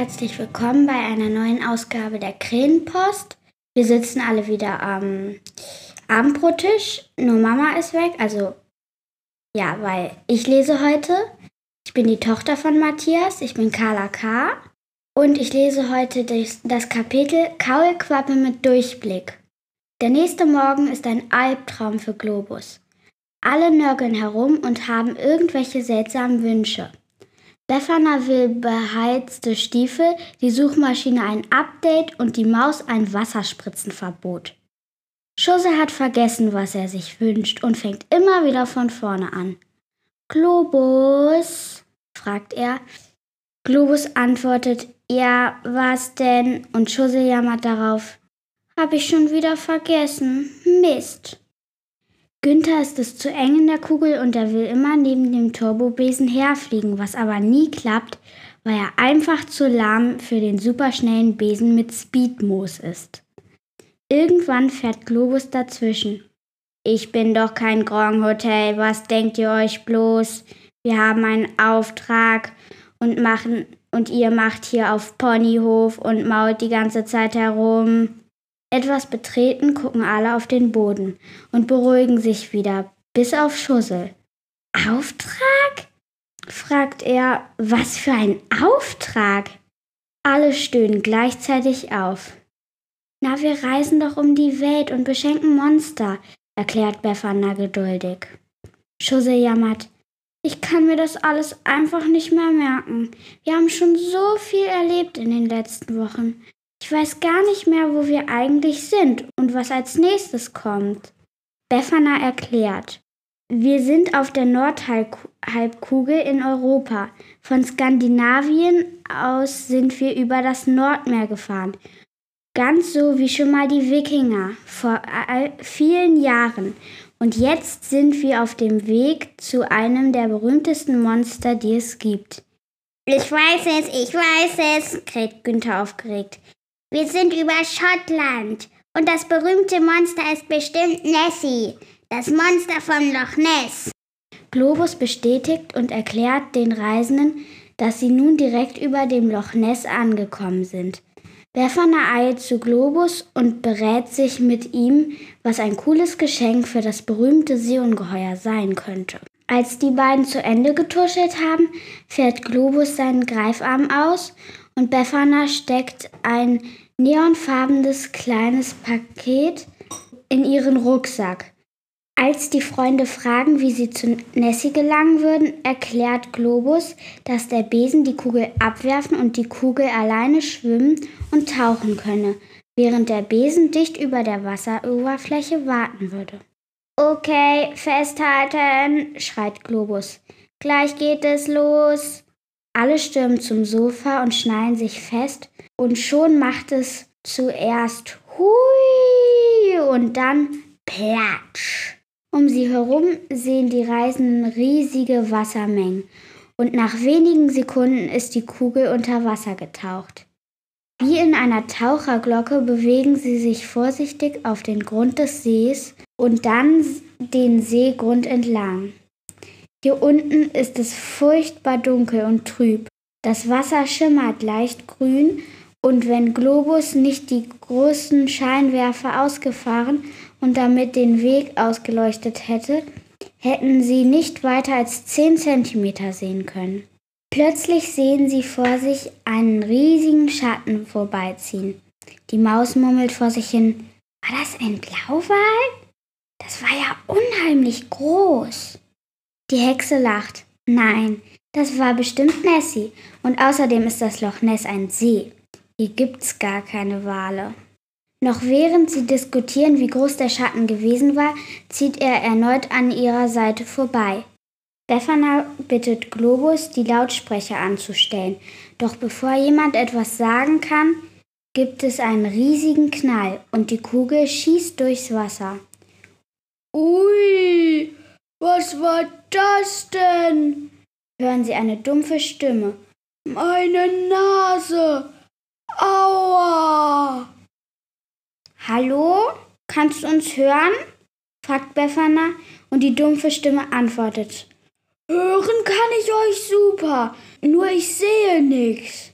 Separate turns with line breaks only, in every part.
Herzlich willkommen bei einer neuen Ausgabe der Krähenpost. Wir sitzen alle wieder am Abendbrottisch. Nur Mama ist weg. Also, ja, weil ich lese heute. Ich bin die Tochter von Matthias. Ich bin Carla K. Und ich lese heute das, Kapitel Kaulquappe mit Durchblick. Der nächste Morgen ist ein Albtraum für Globus. Alle nörgeln herum und haben irgendwelche seltsamen Wünsche. Befana will beheizte Stiefel, die Suchmaschine ein Update und die Maus ein Wasserspritzenverbot. Schusse hat vergessen, was er sich wünscht und fängt immer wieder von vorne an. Globus? fragt er. Globus antwortet, ja, was denn? Und Schusse jammert darauf. Hab ich schon wieder vergessen. Mist. Günther ist es zu eng in der Kugel und er will immer neben dem Turbobesen herfliegen, was aber nie klappt, weil er einfach zu lahm für den superschnellen Besen mit Speedmoos ist. Irgendwann fährt Globus dazwischen. Ich bin doch kein Grand Hotel, was denkt ihr euch bloß? Wir haben einen Auftrag und machen und ihr macht hier auf Ponyhof und mault die ganze Zeit herum. Etwas betreten gucken alle auf den Boden und beruhigen sich wieder, bis auf Schussel. Auftrag? fragt er. Was für ein Auftrag? Alle stöhnen gleichzeitig auf. Na, wir reisen doch um die Welt und beschenken Monster, erklärt Befana geduldig. Schussel jammert. Ich kann mir das alles einfach nicht mehr merken. Wir haben schon so viel erlebt in den letzten Wochen. Ich weiß gar nicht mehr, wo wir eigentlich sind und was als nächstes kommt. Befana erklärt. Wir sind auf der Nordhalbkugel in Europa. Von Skandinavien aus sind wir über das Nordmeer gefahren. Ganz so wie schon mal die Wikinger vor vielen Jahren. Und jetzt sind wir auf dem Weg zu einem der berühmtesten Monster, die es gibt. Ich weiß es, ich weiß es, kräht Günther aufgeregt. Wir sind über Schottland. Und das berühmte Monster ist bestimmt Nessie, das Monster von Loch Ness. Globus bestätigt und erklärt den Reisenden, dass sie nun direkt über dem Loch Ness angekommen sind. Befana eilt zu Globus und berät sich mit ihm, was ein cooles Geschenk für das berühmte Seeungeheuer sein könnte. Als die beiden zu Ende getuschelt haben, fährt Globus seinen Greifarm aus und Befana steckt ein neonfarbenes kleines Paket in ihren Rucksack. Als die Freunde fragen, wie sie zu Nessie gelangen würden, erklärt Globus, dass der Besen die Kugel abwerfen und die Kugel alleine schwimmen und tauchen könne, während der Besen dicht über der Wasseroberfläche warten würde. Okay, festhalten, schreit Globus. Gleich geht es los. Alle stürmen zum Sofa und schnallen sich fest, und schon macht es zuerst hui und dann platsch. Um sie herum sehen die Reisenden riesige Wassermengen und nach wenigen Sekunden ist die Kugel unter Wasser getaucht. Wie in einer Taucherglocke bewegen sie sich vorsichtig auf den Grund des Sees und dann den Seegrund entlang. Hier unten ist es furchtbar dunkel und trüb. Das Wasser schimmert leicht grün Und wenn Globus nicht die großen Scheinwerfer ausgefahren und damit den Weg ausgeleuchtet hätte, hätten sie nicht weiter als 10 Zentimeter sehen können. Plötzlich sehen sie vor sich einen riesigen Schatten vorbeiziehen. Die Maus murmelt vor sich hin, war das ein Blauwal? Das war ja unheimlich groß. Die Hexe lacht. Nein, das war bestimmt Nessie. Und außerdem ist das Loch Ness ein See. Hier gibt's gar keine Wale. Noch während sie diskutieren, wie groß der Schatten gewesen war, zieht er erneut an ihrer Seite vorbei. Befana bittet Globus, die Lautsprecher anzustellen. Doch bevor jemand etwas sagen kann, gibt es einen riesigen Knall und die Kugel schießt durchs Wasser.
Ui, was war das denn?
hören sie eine dumpfe Stimme.
Meine Nase! Aua!
Hallo? Kannst du uns hören? fragt Befana und die dumpfe Stimme antwortet.
Hören kann ich euch super, nur ich sehe nichts.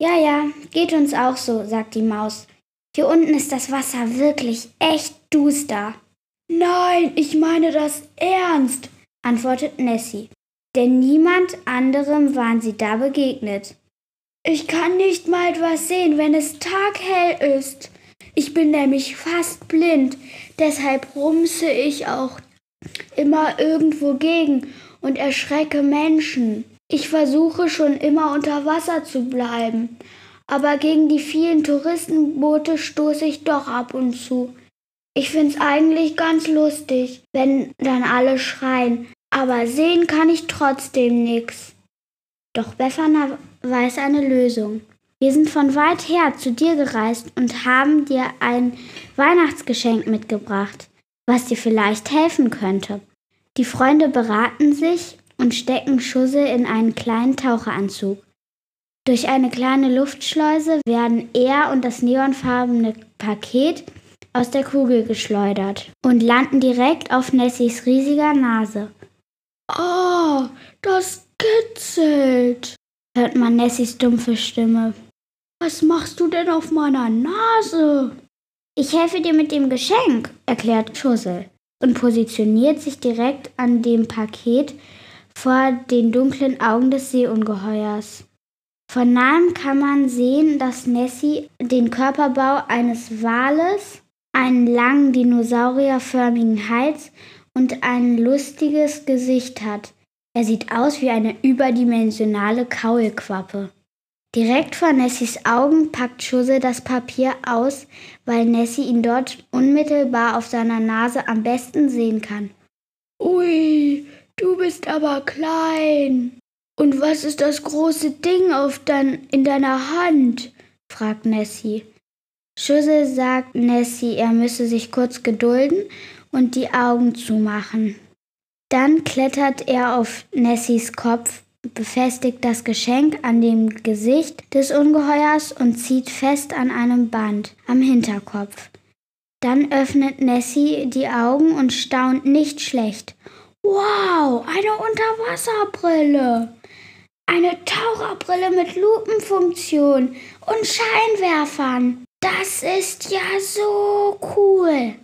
Ja, ja, geht uns auch so, sagt die Maus. Hier unten ist das Wasser wirklich echt duster.
Nein, ich meine das ernst,
antwortet Nessie. Denn niemand anderem waren sie da begegnet.
Ich kann nicht mal etwas sehen, wenn es taghell ist. Ich bin nämlich fast blind, deshalb rumse ich auch immer irgendwo gegen und erschrecke Menschen. Ich versuche schon immer unter Wasser zu bleiben, aber gegen die vielen Touristenboote stoße ich doch ab und zu. Ich find's eigentlich ganz lustig, wenn dann alle schreien, aber sehen kann ich trotzdem nix.
Doch Befana weiß eine Lösung. Wir sind von weit her zu dir gereist und haben dir ein Weihnachtsgeschenk mitgebracht, was dir vielleicht helfen könnte. Die Freunde beraten sich und stecken Schusse in einen kleinen Taucheranzug. Durch eine kleine Luftschleuse werden er und das neonfarbene Paket aus der Kugel geschleudert und landen direkt auf Nessies riesiger Nase.
Oh, das kitzelt,
hört man Nessies dumpfe Stimme.
Was machst du denn auf meiner Nase?
Ich helfe dir mit dem Geschenk, erklärt Schussel und positioniert sich direkt an dem Paket vor den dunklen Augen des Seeungeheuers. Von nahem kann man sehen, dass Nessie den Körperbau eines Wales, einen langen dinosaurierförmigen Hals und ein lustiges Gesicht hat. Er sieht aus wie eine überdimensionale Kaulquappe. Direkt vor Nessies Augen packt Schusse das Papier aus, weil Nessie ihn dort unmittelbar auf seiner Nase am besten sehen kann.
Ui, du bist aber klein. Und was ist das große Ding auf dein, in deiner Hand? fragt Nessie.
Schusse sagt Nessie, er müsse sich kurz gedulden und die Augen zumachen. Dann klettert er auf Nessies Kopf, befestigt das Geschenk an dem Gesicht des Ungeheuers und zieht fest an einem Band am Hinterkopf. Dann öffnet Nessie die Augen und staunt nicht schlecht.
Wow, eine Unterwasserbrille! Eine Taucherbrille mit Lupenfunktion und Scheinwerfern. Das ist ja so cool.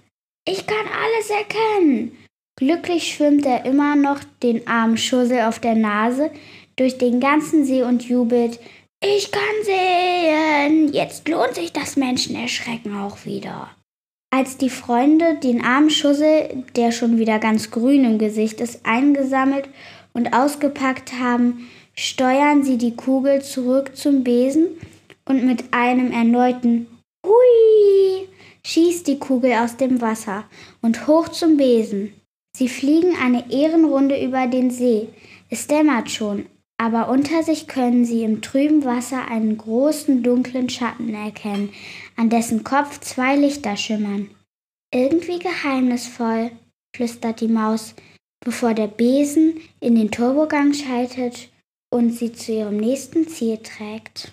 Ich kann alles erkennen.
Glücklich schwimmt er immer noch den armen Schussel auf der Nase durch den ganzen See und jubelt.
Ich kann sehen. Jetzt lohnt sich das Menschenerschrecken auch wieder.
Als die Freunde den armen Schussel, der schon wieder ganz grün im Gesicht ist, eingesammelt und ausgepackt haben, steuern sie die Kugel zurück zum Besen und mit einem erneuten Hui schießt die Kugel aus dem Wasser und hoch zum Besen. Sie fliegen eine Ehrenrunde über den See. Es dämmert schon, aber unter sich können sie im trüben Wasser einen großen dunklen Schatten erkennen, an dessen Kopf zwei Lichter schimmern. Irgendwie geheimnisvoll, flüstert die Maus, bevor der Besen in den Turbogang schaltet und sie zu ihrem nächsten Ziel trägt.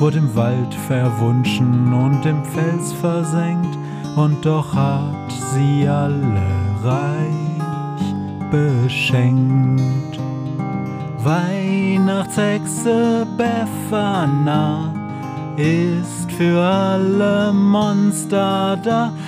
wurde im Wald verwunschen und im Fels versenkt, und doch hat sie alle reich beschenkt. Weihnachtshexe Befana ist für alle Monster da.